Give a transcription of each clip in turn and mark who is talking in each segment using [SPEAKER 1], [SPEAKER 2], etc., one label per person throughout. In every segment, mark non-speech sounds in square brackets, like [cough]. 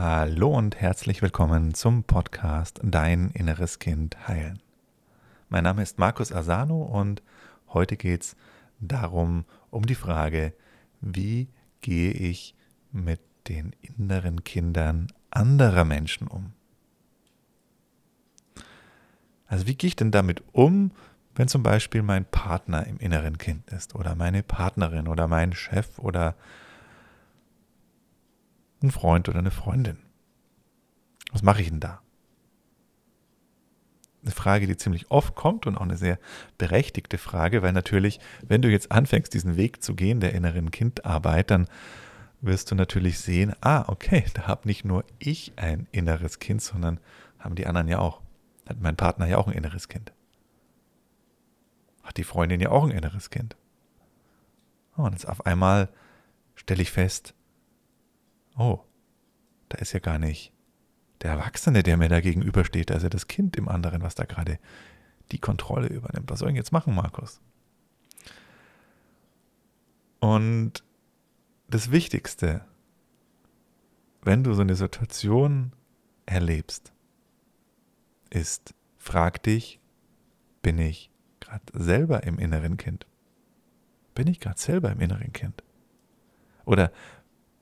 [SPEAKER 1] Hallo und herzlich willkommen zum Podcast Dein inneres Kind heilen. Mein Name ist Markus Asano und heute geht es darum, um die Frage, wie gehe ich mit den inneren Kindern anderer Menschen um? Also wie gehe ich denn damit um, wenn zum Beispiel mein Partner im inneren Kind ist oder meine Partnerin oder mein Chef oder ein Freund oder eine Freundin. Was mache ich denn da? Eine Frage, die ziemlich oft kommt und auch eine sehr berechtigte Frage, weil natürlich, wenn du jetzt anfängst, diesen Weg zu gehen der inneren Kindarbeit, dann wirst du natürlich sehen, ah, okay, da habe nicht nur ich ein inneres Kind, sondern haben die anderen ja auch. Hat mein Partner ja auch ein inneres Kind. Hat die Freundin ja auch ein inneres Kind. und jetzt auf einmal stelle ich fest, oh, da ist ja gar nicht der Erwachsene, der mir da gegenübersteht, da ist ja das Kind im anderen, was da gerade die Kontrolle übernimmt. Was soll ich jetzt machen, Markus? Und das Wichtigste, wenn du so eine Situation erlebst, ist, frag dich, bin ich gerade selber im inneren Kind? Bin ich gerade selber im inneren Kind? Oder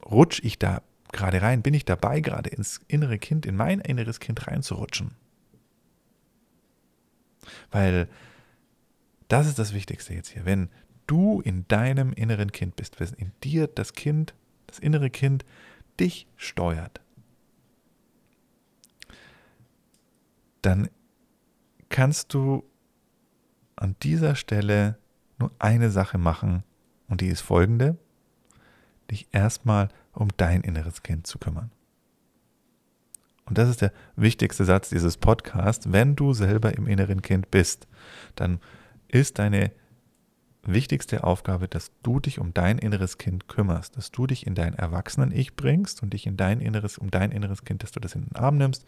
[SPEAKER 1] rutsche ich da gerade rein? Bin ich dabei, gerade ins innere Kind, in mein inneres Kind reinzurutschen? Weil das ist das Wichtigste jetzt hier. Wenn du in deinem inneren Kind bist, wenn in dir das Kind, das innere Kind dich steuert, dann kannst du an dieser Stelle nur eine Sache machen und die ist folgende dich erstmal um dein inneres Kind zu kümmern. Und das ist der wichtigste Satz dieses Podcasts. Wenn du selber im inneren Kind bist, dann ist deine wichtigste Aufgabe, dass du dich um dein inneres Kind kümmerst, dass du dich in dein Erwachsenen-Ich bringst und dich in dein inneres, um dein inneres Kind, dass du das in den Arm nimmst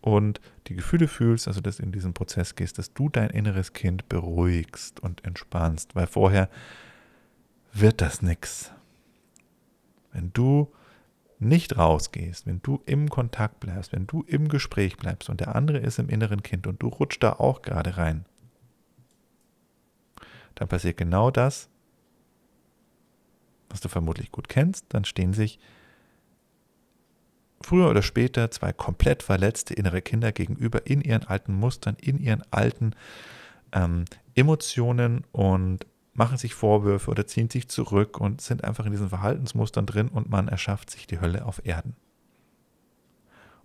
[SPEAKER 1] und die Gefühle fühlst, also dass du in diesen Prozess gehst, dass du dein inneres Kind beruhigst und entspannst, weil vorher wird das nichts. Wenn du nicht rausgehst, wenn du im Kontakt bleibst, wenn du im Gespräch bleibst und der andere ist im inneren Kind und du rutschst da auch gerade rein, dann passiert genau das, was du vermutlich gut kennst, dann stehen sich früher oder später zwei komplett verletzte innere Kinder gegenüber in ihren alten Mustern, in ihren alten ähm, Emotionen und machen sich Vorwürfe oder ziehen sich zurück und sind einfach in diesen Verhaltensmustern drin und man erschafft sich die Hölle auf Erden.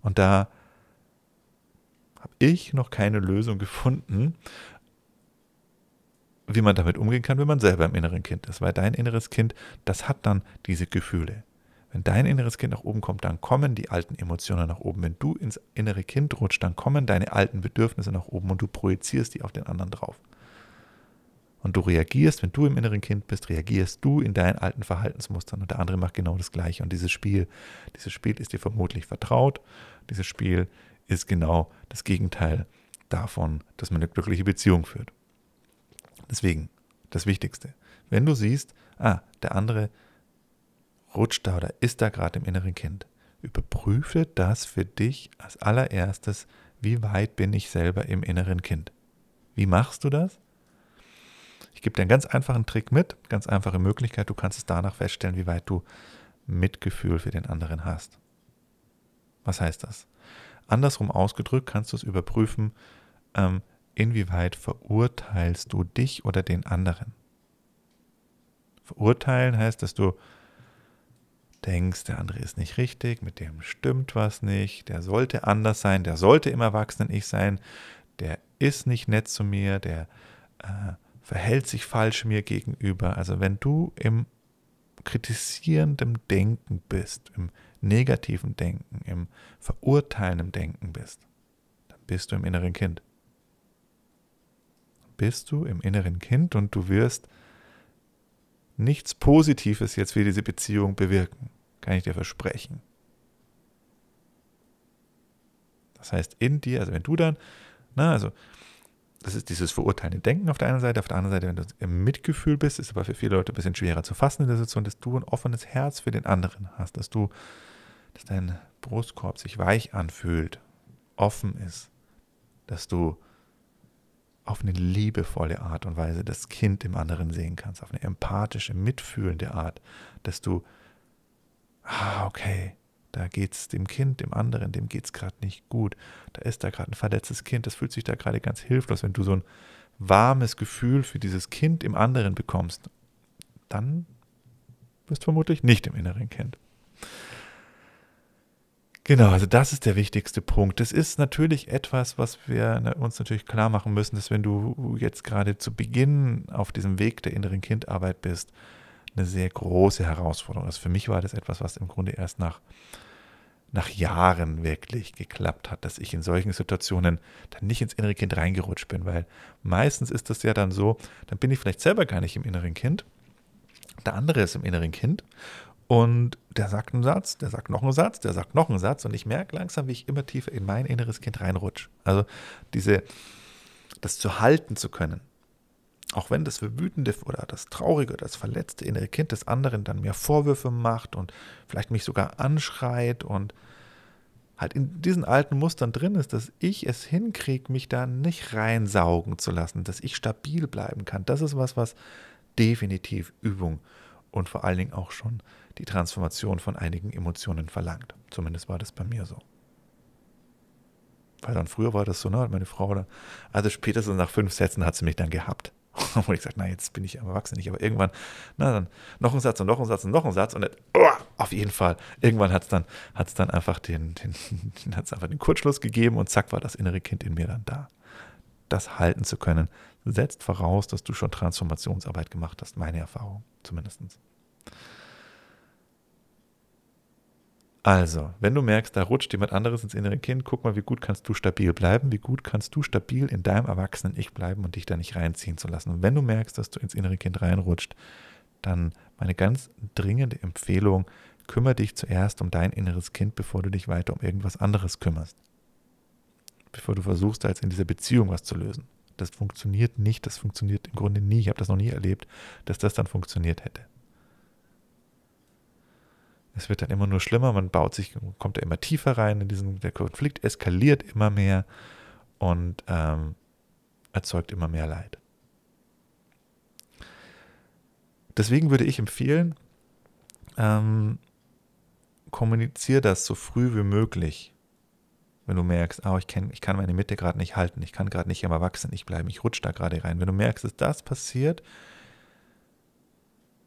[SPEAKER 1] Und da habe ich noch keine Lösung gefunden, wie man damit umgehen kann, wenn man selber im inneren Kind ist. Weil dein inneres Kind, das hat dann diese Gefühle. Wenn dein inneres Kind nach oben kommt, dann kommen die alten Emotionen nach oben. Wenn du ins innere Kind rutscht, dann kommen deine alten Bedürfnisse nach oben und du projizierst die auf den anderen drauf. Und du reagierst, wenn du im inneren Kind bist, reagierst du in deinen alten Verhaltensmustern und der andere macht genau das Gleiche. Und dieses Spiel, dieses Spiel ist dir vermutlich vertraut. Dieses Spiel ist genau das Gegenteil davon, dass man eine glückliche Beziehung führt. Deswegen, das Wichtigste, wenn du siehst, ah, der andere rutscht da oder ist da gerade im inneren Kind, überprüfe das für dich als allererstes, wie weit bin ich selber im inneren Kind. Wie machst du das? Ich gebe dir einen ganz einfachen Trick mit, ganz einfache Möglichkeit. Du kannst es danach feststellen, wie weit du Mitgefühl für den anderen hast. Was heißt das? Andersrum ausgedrückt kannst du es überprüfen, ähm, inwieweit verurteilst du dich oder den anderen. Verurteilen heißt, dass du denkst, der andere ist nicht richtig, mit dem stimmt was nicht, der sollte anders sein, der sollte im Erwachsenen-Ich sein, der ist nicht nett zu mir, der äh, verhält sich falsch mir gegenüber. Also wenn du im kritisierenden Denken bist, im negativen Denken, im verurteilenden Denken bist, dann bist du im inneren Kind. Bist du im inneren Kind und du wirst nichts Positives jetzt für diese Beziehung bewirken, kann ich dir versprechen. Das heißt, in dir, also wenn du dann, na, also das ist dieses verurteilende Denken auf der einen Seite. Auf der anderen Seite, wenn du im Mitgefühl bist, ist aber für viele Leute ein bisschen schwerer zu fassen in der Situation, dass du ein offenes Herz für den anderen hast, dass du, dass dein Brustkorb sich weich anfühlt, offen ist, dass du auf eine liebevolle Art und Weise das Kind im anderen sehen kannst, auf eine empathische, mitfühlende Art, dass du, ah, okay, da geht es dem Kind, dem anderen, dem geht es gerade nicht gut, da ist da gerade ein verletztes Kind, das fühlt sich da gerade ganz hilflos, wenn du so ein warmes Gefühl für dieses Kind im anderen bekommst, dann wirst du vermutlich nicht im inneren Kind. Genau, also das ist der wichtigste Punkt. Das ist natürlich etwas, was wir ne, uns natürlich klar machen müssen, dass wenn du jetzt gerade zu Beginn auf diesem Weg der inneren Kindarbeit bist, eine sehr große Herausforderung ist. Für mich war das etwas, was im Grunde erst nach, nach Jahren wirklich geklappt hat, dass ich in solchen Situationen dann nicht ins innere Kind reingerutscht bin, weil meistens ist das ja dann so, dann bin ich vielleicht selber gar nicht im inneren Kind, der andere ist im inneren Kind und der sagt einen Satz, der sagt noch einen Satz, der sagt noch einen Satz und ich merke langsam, wie ich immer tiefer in mein inneres Kind reinrutsche. Also diese, das zu halten zu können, auch wenn das wütende oder das traurige das verletzte innere Kind des anderen dann mir Vorwürfe macht und vielleicht mich sogar anschreit und halt in diesen alten Mustern drin ist, dass ich es hinkriege, mich da nicht reinsaugen zu lassen, dass ich stabil bleiben kann. Das ist was, was definitiv Übung und vor allen Dingen auch schon die Transformation von einigen Emotionen verlangt. Zumindest war das bei mir so. Weil dann früher war das so, ne, meine Frau dann, also spätestens nach fünf Sätzen hat sie mich dann gehabt. [laughs] Und ich gesagt, na, jetzt bin ich erwachsen nicht, aber irgendwann, na dann, noch ein Satz und noch ein Satz und noch ein Satz und oh, auf jeden Fall, irgendwann hat es dann, hat's dann einfach den, den, [laughs] hat's einfach den Kurzschluss gegeben und zack war das innere Kind in mir dann da. Das halten zu können, setzt voraus, dass du schon Transformationsarbeit gemacht hast, meine Erfahrung zumindest. Also, wenn du merkst, da rutscht jemand anderes ins innere Kind, guck mal, wie gut kannst du stabil bleiben, wie gut kannst du stabil in deinem erwachsenen Ich bleiben und dich da nicht reinziehen zu lassen. Und wenn du merkst, dass du ins innere Kind reinrutscht, dann meine ganz dringende Empfehlung, kümmere dich zuerst um dein inneres Kind, bevor du dich weiter um irgendwas anderes kümmerst. Bevor du versuchst, jetzt in dieser Beziehung was zu lösen. Das funktioniert nicht, das funktioniert im Grunde nie. Ich habe das noch nie erlebt, dass das dann funktioniert hätte. Es wird dann immer nur schlimmer, man baut sich, kommt da immer tiefer rein in diesen, der Konflikt eskaliert immer mehr und ähm, erzeugt immer mehr Leid. Deswegen würde ich empfehlen, ähm, kommuniziere das so früh wie möglich. Wenn du merkst, oh, ich, kann, ich kann meine Mitte gerade nicht halten, ich kann gerade nicht im Erwachsenen ich bleibe, ich rutsche da gerade rein. Wenn du merkst, dass das passiert,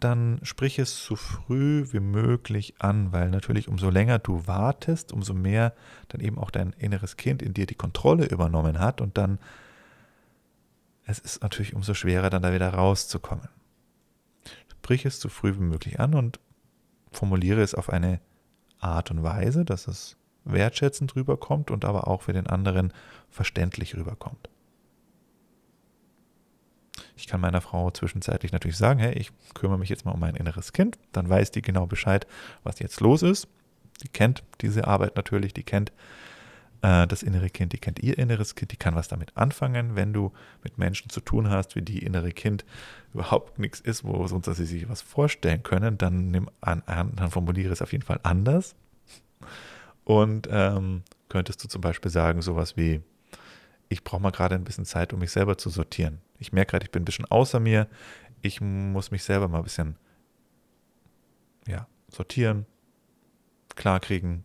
[SPEAKER 1] dann sprich es so früh wie möglich an, weil natürlich umso länger du wartest, umso mehr dann eben auch dein inneres Kind in dir die Kontrolle übernommen hat und dann es ist natürlich umso schwerer, dann da wieder rauszukommen. Sprich es so früh wie möglich an und formuliere es auf eine Art und Weise, dass es wertschätzend rüberkommt und aber auch für den anderen verständlich rüberkommt. Ich kann meiner Frau zwischenzeitlich natürlich sagen, hey, ich kümmere mich jetzt mal um mein inneres Kind. Dann weiß die genau Bescheid, was jetzt los ist. Die kennt diese Arbeit natürlich, die kennt äh, das innere Kind, die kennt ihr inneres Kind, die kann was damit anfangen, wenn du mit Menschen zu tun hast, wie die innere Kind überhaupt nichts ist, wo sonst sie sich was vorstellen können, dann nimm an, dann formuliere es auf jeden Fall anders. Und ähm, könntest du zum Beispiel sagen, sowas wie, ich brauche mal gerade ein bisschen Zeit, um mich selber zu sortieren. Ich merke gerade, ich bin ein bisschen außer mir. Ich muss mich selber mal ein bisschen ja, sortieren, klarkriegen,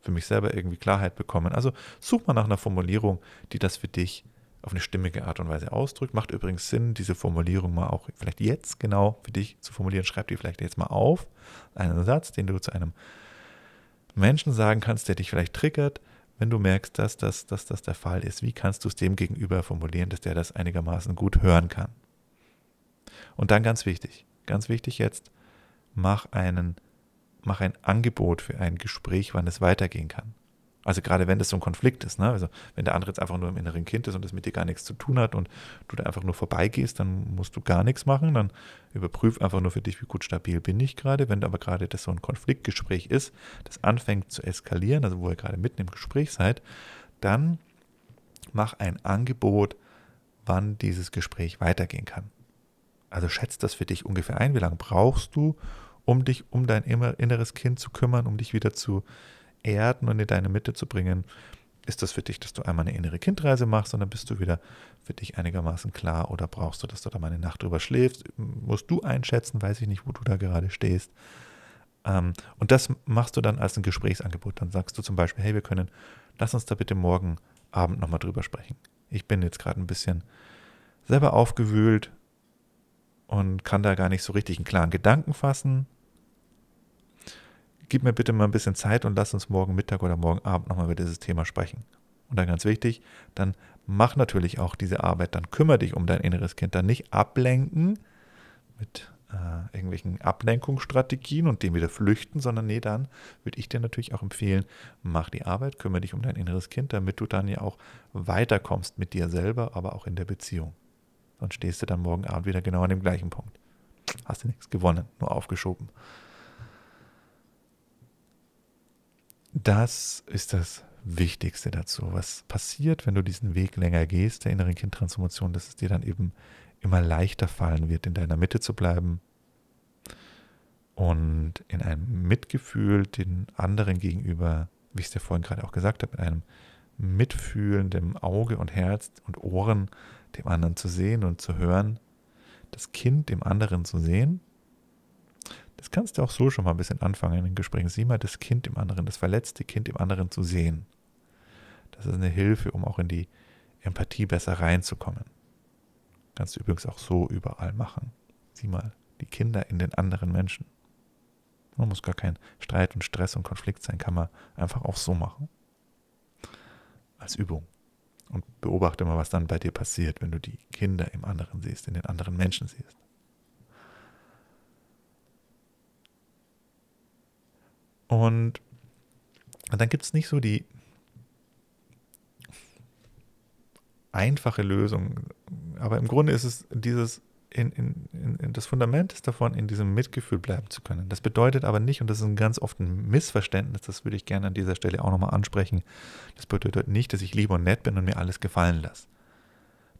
[SPEAKER 1] für mich selber irgendwie Klarheit bekommen. Also such mal nach einer Formulierung, die das für dich auf eine stimmige Art und Weise ausdrückt. Macht übrigens Sinn, diese Formulierung mal auch vielleicht jetzt genau für dich zu formulieren. Schreib die vielleicht jetzt mal auf. Einen Satz, den du zu einem Menschen sagen kannst, der dich vielleicht triggert, wenn du merkst, dass das, dass das der Fall ist, wie kannst du es dem gegenüber formulieren, dass der das einigermaßen gut hören kann? Und dann ganz wichtig, ganz wichtig jetzt, mach einen, mach ein Angebot für ein Gespräch, wann es weitergehen kann. Also gerade wenn das so ein Konflikt ist, ne? also wenn der andere jetzt einfach nur im inneren Kind ist und das mit dir gar nichts zu tun hat und du da einfach nur vorbeigehst, dann musst du gar nichts machen, dann überprüf einfach nur für dich, wie gut stabil bin ich gerade. Wenn aber gerade das so ein Konfliktgespräch ist, das anfängt zu eskalieren, also wo ihr gerade mitten im Gespräch seid, dann mach ein Angebot, wann dieses Gespräch weitergehen kann. Also schätzt das für dich ungefähr ein, wie lange brauchst du, um dich um dein inneres Kind zu kümmern, um dich wieder zu erden und in deine Mitte zu bringen, ist das für dich, dass du einmal eine innere Kindreise machst und dann bist du wieder für dich einigermaßen klar oder brauchst du, dass du da mal eine Nacht drüber schläfst? Musst du einschätzen, weiß ich nicht, wo du da gerade stehst. Ähm, und das machst du dann als ein Gesprächsangebot. Dann sagst du zum Beispiel, hey, wir können, lass uns da bitte morgen Abend nochmal drüber sprechen. Ich bin jetzt gerade ein bisschen selber aufgewühlt und kann da gar nicht so richtig einen klaren Gedanken fassen. Gib mir bitte mal ein bisschen Zeit und lass uns morgen Mittag oder morgen Abend nochmal über dieses Thema sprechen. Und dann ganz wichtig, dann mach natürlich auch diese Arbeit, dann kümmere dich um dein inneres Kind, dann nicht ablenken mit äh, irgendwelchen Ablenkungsstrategien und dem wieder flüchten, sondern nee, dann würde ich dir natürlich auch empfehlen, mach die Arbeit, kümmere dich um dein inneres Kind, damit du dann ja auch weiterkommst mit dir selber, aber auch in der Beziehung. Sonst stehst du dann morgen Abend wieder genau an dem gleichen Punkt. Hast du nichts gewonnen, nur aufgeschoben. Das ist das Wichtigste dazu. Was passiert, wenn du diesen Weg länger gehst, der inneren Kindtransformation, dass es dir dann eben immer leichter fallen wird, in deiner Mitte zu bleiben und in einem Mitgefühl den anderen gegenüber, wie ich es dir vorhin gerade auch gesagt habe, mit einem mitfühlendem Auge und Herz und Ohren dem anderen zu sehen und zu hören, das Kind dem anderen zu sehen. Das kannst du auch so schon mal ein bisschen anfangen in den Gesprächen. Sieh mal das Kind im anderen, das verletzte Kind im anderen zu sehen. Das ist eine Hilfe, um auch in die Empathie besser reinzukommen. Kannst du übrigens auch so überall machen. Sieh mal die Kinder in den anderen Menschen. Man muss gar kein Streit und Stress und Konflikt sein, kann man einfach auch so machen. Als Übung. Und beobachte mal, was dann bei dir passiert, wenn du die Kinder im anderen siehst, in den anderen Menschen siehst. Und dann gibt es nicht so die einfache Lösung. Aber im Grunde ist es dieses, in, in, in, das Fundament ist davon, in diesem Mitgefühl bleiben zu können. Das bedeutet aber nicht, und das ist ein ganz oft ein Missverständnis, das würde ich gerne an dieser Stelle auch nochmal ansprechen, das bedeutet nicht, dass ich lieb und nett bin und mir alles gefallen lasse.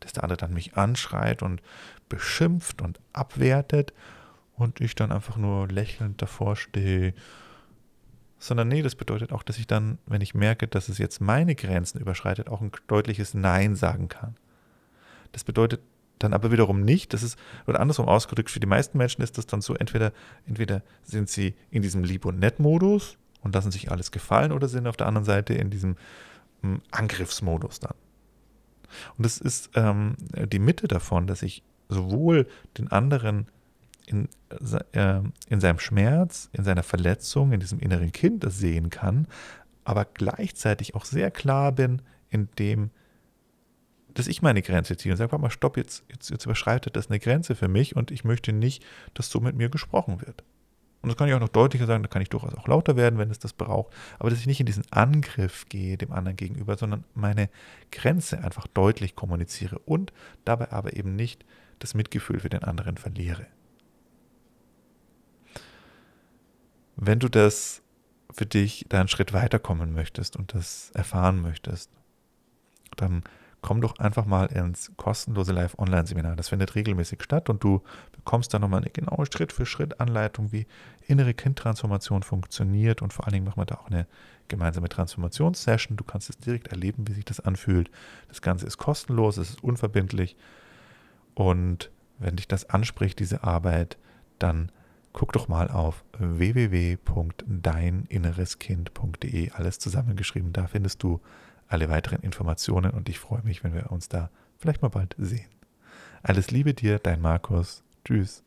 [SPEAKER 1] Dass der andere dann mich anschreit und beschimpft und abwertet und ich dann einfach nur lächelnd davor stehe sondern nee, das bedeutet auch, dass ich dann, wenn ich merke, dass es jetzt meine Grenzen überschreitet, auch ein deutliches Nein sagen kann. Das bedeutet dann aber wiederum nicht, das ist, oder andersrum ausgedrückt, für die meisten Menschen ist das dann so, entweder, entweder sind sie in diesem Lieb- und Nett-Modus und lassen sich alles gefallen oder sind auf der anderen Seite in diesem hm, Angriffsmodus dann. Und das ist ähm, die Mitte davon, dass ich sowohl den anderen in, äh, in seinem Schmerz, in seiner Verletzung, in diesem inneren Kind das sehen kann, aber gleichzeitig auch sehr klar bin in dem, dass ich meine Grenze ziehe und sage, mal, stopp, jetzt, jetzt, jetzt überschreitet das eine Grenze für mich und ich möchte nicht, dass so mit mir gesprochen wird. Und das kann ich auch noch deutlicher sagen, da kann ich durchaus auch lauter werden, wenn es das braucht, aber dass ich nicht in diesen Angriff gehe dem anderen gegenüber, sondern meine Grenze einfach deutlich kommuniziere und dabei aber eben nicht das Mitgefühl für den anderen verliere. Wenn du das für dich da einen Schritt weiterkommen möchtest und das erfahren möchtest, dann komm doch einfach mal ins kostenlose Live-Online-Seminar. Das findet regelmäßig statt und du bekommst dann nochmal eine genaue Schritt-für-Schritt-Anleitung, wie innere Kindtransformation funktioniert und vor allen Dingen machen wir da auch eine gemeinsame Transformationssession. Du kannst es direkt erleben, wie sich das anfühlt. Das Ganze ist kostenlos, es ist unverbindlich und wenn dich das anspricht, diese Arbeit, dann guck doch mal auf www.deininnereskind.de, alles zusammengeschrieben. Da findest du alle weiteren Informationen und ich freue mich, wenn wir uns da vielleicht mal bald sehen. Alles Liebe dir, dein Markus. Tschüss.